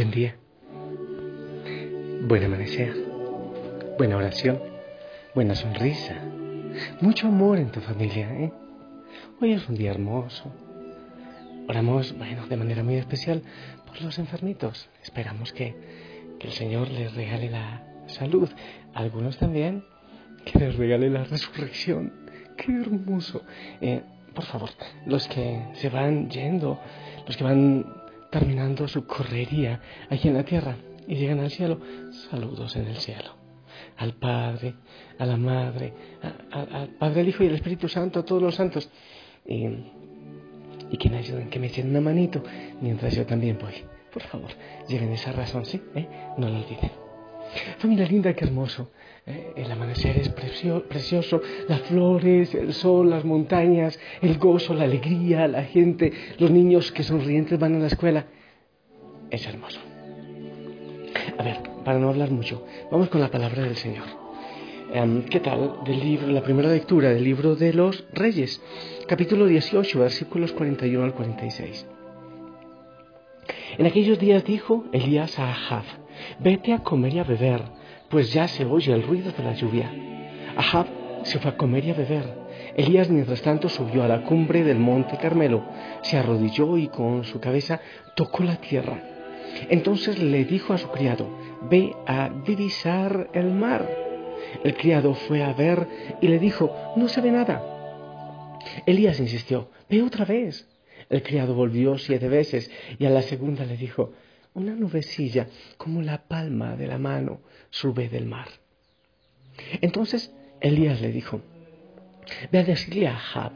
Buen día. Buen amanecer. Buena oración. Buena sonrisa. Mucho amor en tu familia, ¿eh? Hoy es un día hermoso. Oramos, bueno, de manera muy especial por los enfermitos. Esperamos que, el Señor les regale la salud. algunos también que les regale la resurrección. Qué hermoso. Eh, por favor, los que se van yendo, los que van terminando su correría aquí en la tierra y llegan al cielo, saludos en el cielo. Al Padre, a la Madre, al Padre, al Hijo y al Espíritu Santo, a todos los santos. Y, y que me ayuden, que me echen una manito mientras yo también voy. Por favor, lleven esa razón, ¿sí? ¿Eh? No lo olviden. Familia linda, qué hermoso. Eh, el amanecer es precioso, las flores, el sol, las montañas, el gozo, la alegría, la gente, los niños que sonrientes van a la escuela. Es hermoso. A ver, para no hablar mucho, vamos con la palabra del Señor. Em, ¿Qué tal? Del libro, la primera lectura del libro de los Reyes, capítulo 18, versículos 41 al 46. En aquellos días dijo Elías a Ahab, vete a comer y a beber, pues ya se oye el ruido de la lluvia. Ahab se fue a comer y a beber. Elías, mientras tanto, subió a la cumbre del monte Carmelo, se arrodilló y con su cabeza tocó la tierra. Entonces le dijo a su criado, ve a divisar el mar. El criado fue a ver y le dijo, no se ve nada. Elías insistió, ve otra vez. El criado volvió siete veces y a la segunda le dijo, una nubecilla como la palma de la mano sube del mar. Entonces Elías le dijo, ve a decirle a Ahab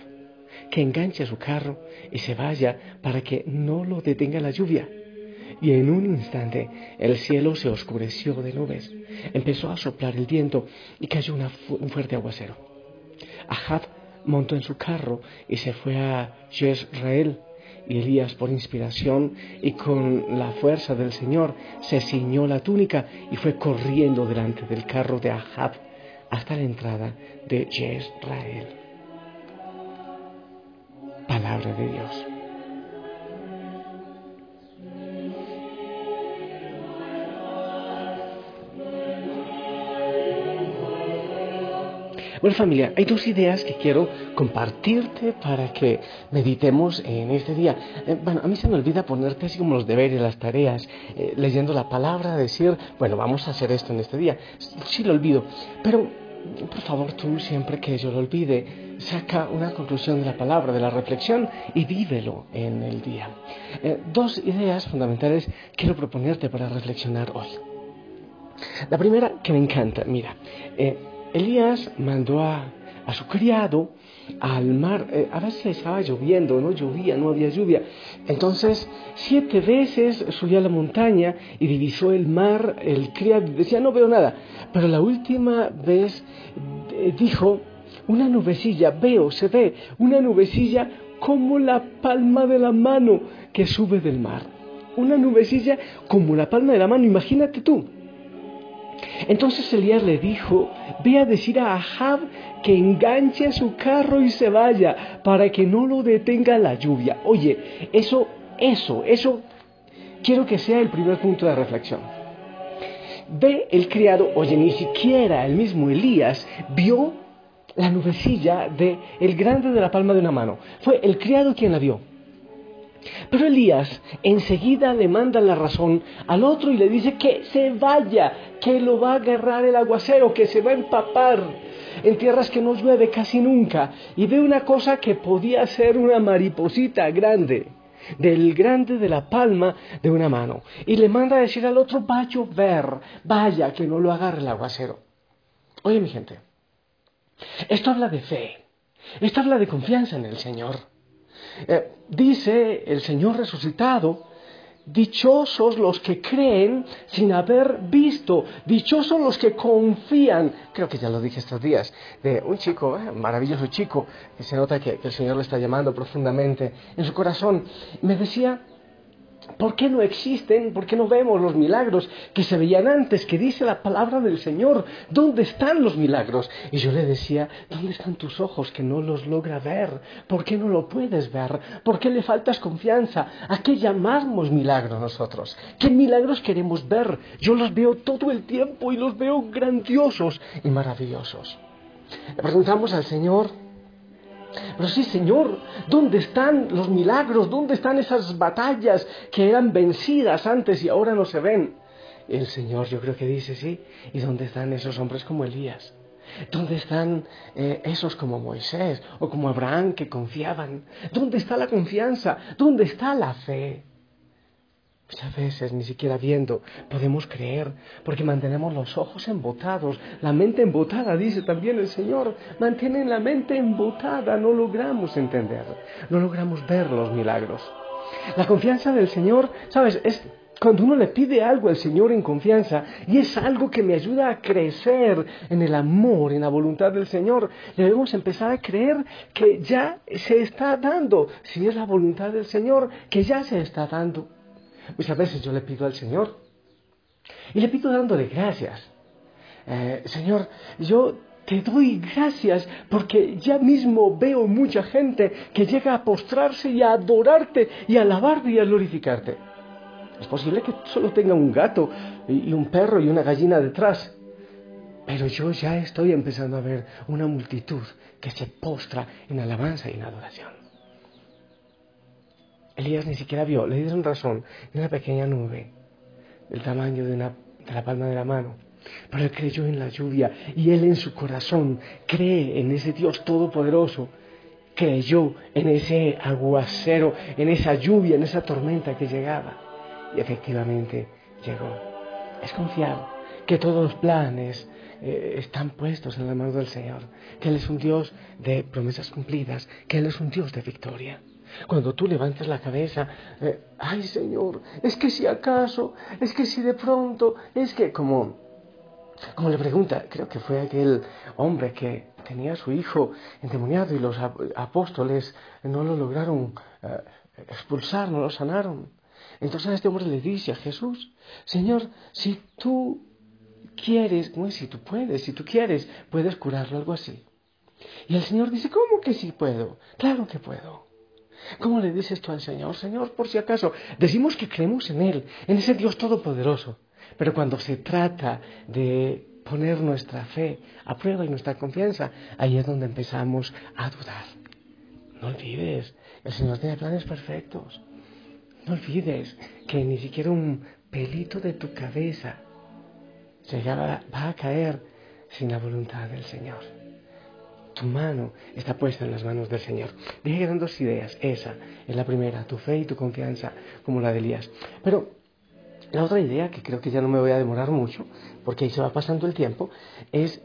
que enganche su carro y se vaya para que no lo detenga la lluvia. Y en un instante el cielo se oscureció de nubes, empezó a soplar el viento y cayó un fuerte aguacero. Ahab montó en su carro y se fue a Jezreel y Elías, por inspiración y con la fuerza del Señor, se ciñó la túnica y fue corriendo delante del carro de Ahab hasta la entrada de Jezreel. Palabra de Dios. Bueno familia, hay dos ideas que quiero compartirte para que meditemos en este día. Eh, bueno, a mí se me olvida ponerte así como los deberes, las tareas, eh, leyendo la palabra, decir, bueno, vamos a hacer esto en este día. Sí lo olvido, pero por favor tú siempre que yo lo olvide, saca una conclusión de la palabra, de la reflexión y vívelo en el día. Eh, dos ideas fundamentales quiero proponerte para reflexionar hoy. La primera que me encanta, mira, Elías mandó a, su criado al mar, eh, a veces estaba lloviendo, no llovía, no había lluvia. Entonces, siete veces subió a la montaña y divisó el mar, el criado decía, no veo nada. Pero la última vez eh, dijo, una nubecilla, veo, se ve, una nubecilla como la palma de la mano que sube del mar. Una nubecilla como la palma de la mano, imagínate tú. Entonces Elías le dijo, ve a decir a Ahab que enganche su carro y se vaya para que no lo detenga la lluvia. Oye, eso, eso, eso, quiero que sea el primer punto de reflexión. Ve el criado, oye, ni siquiera el mismo Elías vio la nubecilla de el grande de la palma de una mano. Fue el criado quien la vio. Pero Elías enseguida le manda la razón al otro y le dice que se vaya, que lo va a agarrar el aguacero, que se va a empapar en tierras que no llueve casi nunca. Y ve una cosa que podía ser una mariposita grande, del grande de la palma de una mano. Y le manda a decir al otro, va a llover, vaya, que no lo agarre el aguacero. Oye mi gente, esto habla de fe, esto habla de confianza en el Señor. Eh, dice el Señor resucitado, dichosos los que creen sin haber visto, dichosos los que confían, creo que ya lo dije estos días, de un chico, eh, maravilloso chico, que se nota que, el Señor le está llamando profundamente en su corazón. Me decía, ¿Por qué no existen? ¿Por qué no vemos los milagros que se veían antes? Que dice la palabra del Señor. ¿Dónde están los milagros? Y yo le decía, ¿dónde están tus ojos que no los logra ver? ¿Por qué no lo puedes ver? ¿Por qué le faltas confianza? ¿A qué llamamos milagros nosotros? ¿Qué milagros queremos ver? Yo los veo todo el tiempo y los veo grandiosos y maravillosos. Le preguntamos al Señor, pero sí, Señor, ¿dónde están los milagros? ¿Dónde están esas batallas que eran vencidas antes y ahora no se ven? El Señor yo creo que dice, sí, ¿y dónde están esos hombres como Elías? ¿Dónde están eh, esos como Moisés o como Abraham que confiaban? ¿Dónde está la confianza? ¿Dónde está la fe? Muchas veces ni siquiera viendo podemos creer porque mantenemos los ojos embotados, la mente embotada, dice también el Señor. Mantienen la mente embotada, no logramos entender, no logramos ver los milagros. La confianza del Señor, ¿sabes? Es cuando uno le pide algo al Señor en confianza y es algo que me ayuda a crecer en el amor, en la voluntad del Señor, debemos empezar a creer que ya se está dando, si es la voluntad del Señor, que ya se está dando. Muchas veces yo le pido al Señor y le pido dándole gracias. Eh, Señor, yo te doy gracias porque ya mismo veo mucha gente que llega a postrarse y a adorarte y a alabarte y a glorificarte. Es posible que solo tenga un gato y un perro y una gallina detrás, pero yo ya estoy empezando a ver una multitud que se postra en alabanza y en adoración. Elías ni siquiera vio, le dieron razón, una pequeña nube del tamaño de, de la palma de la mano. Pero él creyó en la lluvia y él en su corazón cree en ese Dios todopoderoso. Creyó en ese aguacero, en esa lluvia, en esa tormenta que llegaba. Y efectivamente llegó. Es confiar que todos los planes eh, están puestos en la mano del Señor, que Él es un Dios de promesas cumplidas, que Él es un Dios de victoria. Cuando tú levantes la cabeza, eh, ay Señor, es que si acaso, es que si de pronto, es que como, como le pregunta, creo que fue aquel hombre que tenía a su hijo endemoniado y los apóstoles no lo lograron eh, expulsar, no lo sanaron. Entonces este hombre le dice a Jesús, Señor, si tú quieres, es si tú puedes, si tú quieres, puedes curarlo, algo así. Y el Señor dice, ¿cómo que sí puedo? Claro que puedo. ¿Cómo le dices tú al Señor? Señor, por si acaso, decimos que creemos en Él, en ese Dios todopoderoso. Pero cuando se trata de poner nuestra fe a prueba y nuestra confianza, ahí es donde empezamos a dudar. No olvides, el Señor tiene planes perfectos. No olvides que ni siquiera un pelito de tu cabeza va a caer sin la voluntad del Señor tu mano está puesta en las manos del Señor. Dije que dos ideas. Esa es la primera, tu fe y tu confianza, como la de Elías. Pero la otra idea, que creo que ya no me voy a demorar mucho, porque ahí se va pasando el tiempo, es,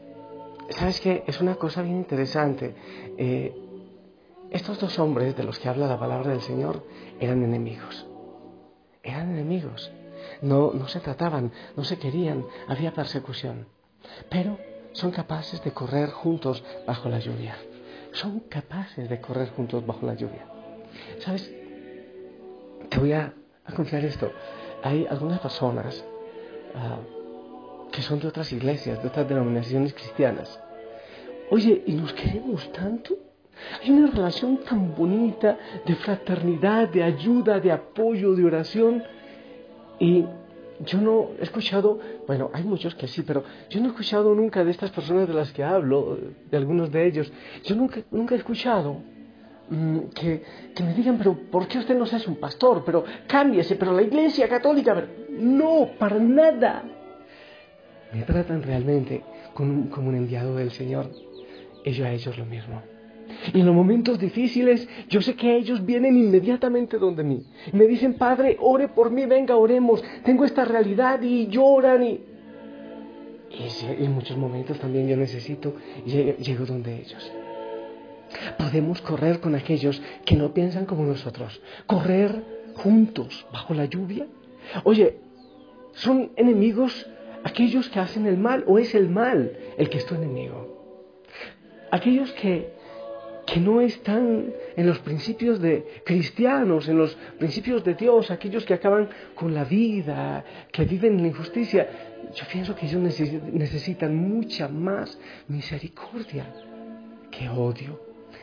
¿sabes qué? Es una cosa bien interesante. Eh, estos dos hombres de los que habla la palabra del Señor eran enemigos. Eran enemigos. No, no se trataban, no se querían, había persecución. Pero son capaces de correr juntos bajo la lluvia. Son capaces de correr juntos bajo la lluvia. ¿Sabes? Te voy a, confiar esto. Hay algunas personas ah, que son de otras iglesias, de otras denominaciones cristianas. Oye, ¿y nos queremos tanto? Hay una relación tan bonita de fraternidad, de ayuda, de apoyo, de oración. Y yo no he escuchado, bueno, hay muchos que sí, pero yo no he escuchado nunca de estas personas de las que hablo, de algunos de ellos, yo nunca, nunca he escuchado mm, que, que, me digan, pero ¿por qué usted no se hace un pastor? Pero cámbiese, pero la iglesia católica, no, para nada. Me tratan realmente como un enviado del Señor. Yo a ellos lo mismo. Y en los momentos difíciles, yo sé que ellos vienen inmediatamente donde mí. Me dicen, Padre, ore por mí, venga, oremos. Tengo esta realidad y lloran y... Y en muchos momentos también yo necesito, llego, donde ellos. Podemos correr con aquellos que no piensan como nosotros. Correr juntos bajo la lluvia. Oye, ¿son enemigos aquellos que hacen el mal o es el mal el que es tu enemigo? Aquellos que que no están en los principios de cristianos, en los principios de Dios, aquellos que acaban con la vida, que viven en la injusticia. Yo pienso que ellos necesitan mucha más misericordia que odio.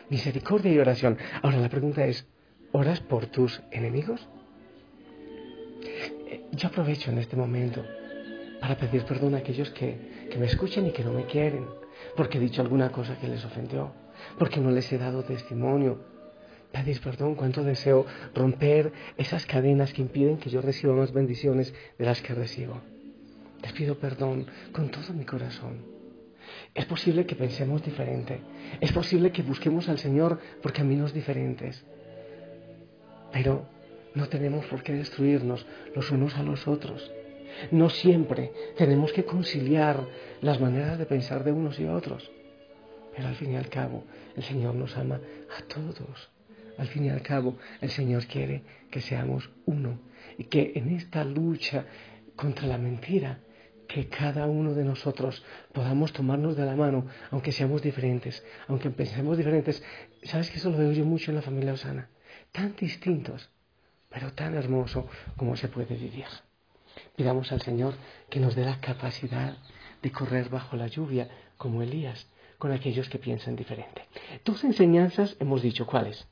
Misericordia y oración. Ahora la pregunta es, ¿oras por tus enemigos? Eh, yo aprovecho en este momento para pedir perdón a aquellos que, que me escuchen y que no me quieren, porque he dicho alguna cosa que les ofendió porque no les he dado testimonio. Pedir perdón, cuánto deseo romper esas cadenas que impiden que yo reciba más bendiciones de las que recibo. Les pido perdón con todo mi corazón. Es posible que pensemos diferente. Es posible que busquemos al Señor por caminos diferentes. Pero no tenemos por qué destruirnos los unos a los otros. No siempre tenemos que conciliar las maneras de pensar de unos y otros. Pero al fin y al cabo, el Señor nos ama a todos. Al fin y al cabo, el Señor quiere que seamos uno y que en esta lucha contra la mentira, que cada uno de nosotros podamos tomarnos de la mano, aunque seamos diferentes, aunque pensemos diferentes. ¿Sabes que eso lo veo yo mucho en la familia Osana? Tan distintos, pero tan hermoso como se puede vivir. Pidamos al Señor que nos dé la capacidad de correr bajo la lluvia como Elías, con aquellos que piensan diferente. Dos enseñanzas hemos dicho, ¿cuáles?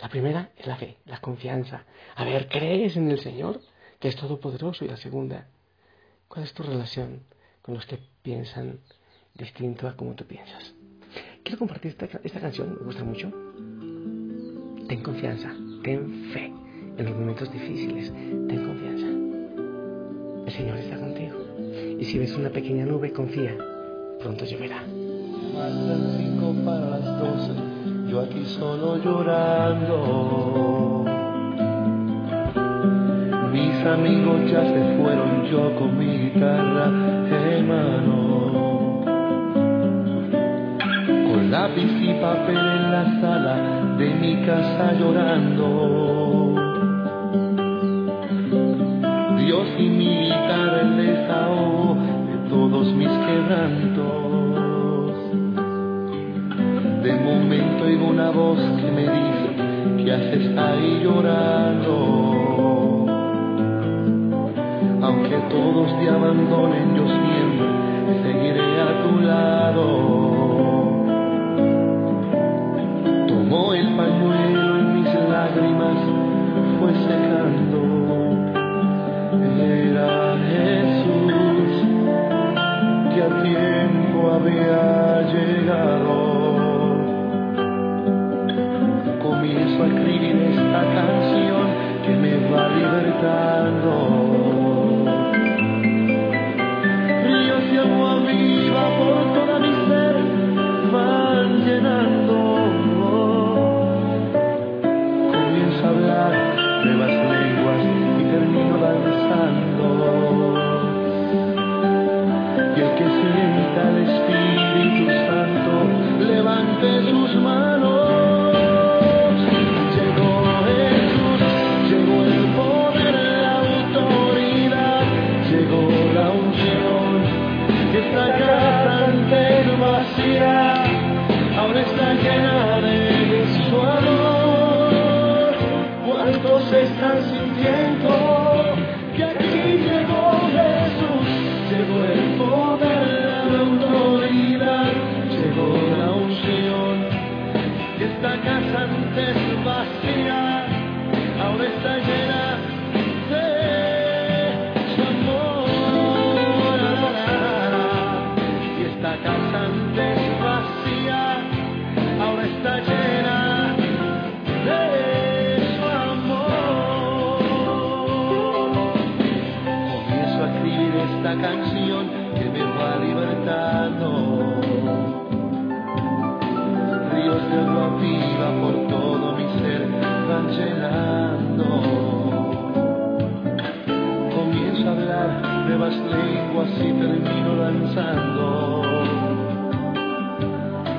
La primera es la fe, la confianza. A ver, ¿crees en el Señor, que es todopoderoso? Y la segunda, ¿cuál es tu relación con los que piensan distinto a como tú piensas? Quiero compartir esta, esta canción, me gusta mucho. Ten confianza, ten fe en los momentos difíciles, ten confianza. El Señor está contigo. Y si ves una pequeña nube, confía, pronto lloverá. Faltan cinco para las doce, yo aquí solo llorando. Mis amigos ya se fueron, yo con mi guitarra en mano. Con lápiz y papel en la sala de mi casa llorando. Dios y mi voz que me dice, ¿qué haces ahí llorando? Aunque todos te abandonen, yo siempre seguiré a tu lado.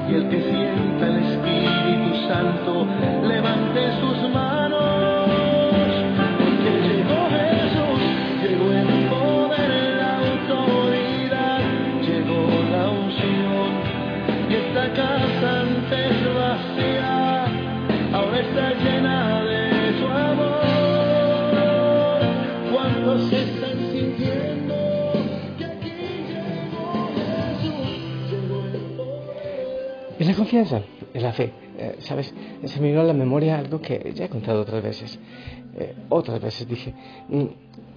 Y el que sienta el Espíritu Santo levante sus manos. Confianza, es la fe. Eh, ¿Sabes? Se me vino a la memoria algo que ya he contado otras veces. Eh, otras veces dije, mm,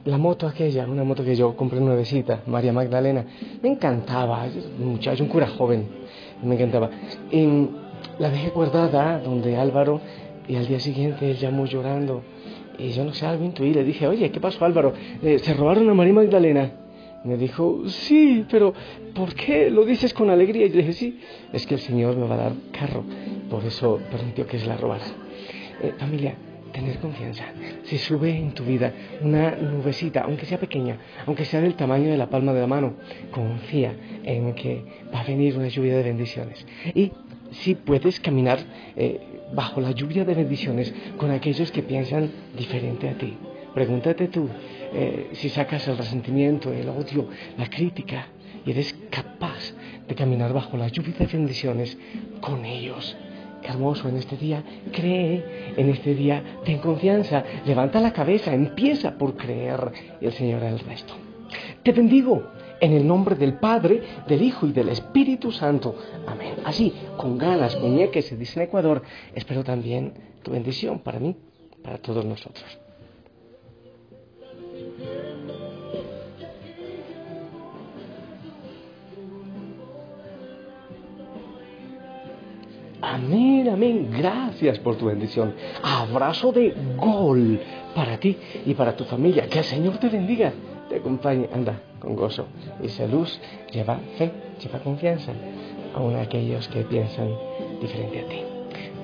la moto aquella, una moto que yo compré nuevecita, María Magdalena, me encantaba, un muchacho, un cura joven, me encantaba. Y la dejé guardada donde Álvaro y al día siguiente él llamó llorando y yo no sé, algo intuí, le dije, oye, ¿qué pasó Álvaro? Eh, ¿Se robaron a María Magdalena? Me dijo, sí, pero ¿por qué lo dices con alegría? Y yo dije, sí, es que el Señor me va a dar carro, por eso permitió que se la robara. Eh, familia, tener confianza. Si sube en tu vida una nubecita, aunque sea pequeña, aunque sea del tamaño de la palma de la mano, confía en que va a venir una lluvia de bendiciones. Y si puedes caminar eh, bajo la lluvia de bendiciones con aquellos que piensan diferente a ti. Pregúntate tú eh, si sacas el resentimiento, el odio, la crítica y eres capaz de caminar bajo la lluvia de bendiciones con ellos. Hermoso en este día. Cree en este día, ten confianza, levanta la cabeza, empieza por creer y el Señor el resto. Te bendigo en el nombre del Padre, del Hijo y del Espíritu Santo. Amén. Así, con ganas, que se dice en Ecuador, espero también tu bendición para mí, para todos nosotros. Amén, amén. Gracias por tu bendición. Abrazo de gol para ti y para tu familia. Que el Señor te bendiga, te acompañe. Anda con gozo. Esa luz lleva fe, lleva confianza, aun aquellos que piensan diferente a ti.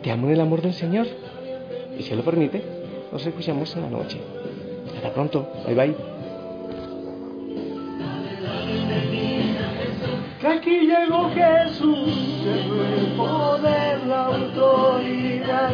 Te amo en el amor del Señor y si lo permite, nos escuchamos en la noche. Hasta pronto. Bye bye. Aquí llegó Jesús, el poder, la autoridad,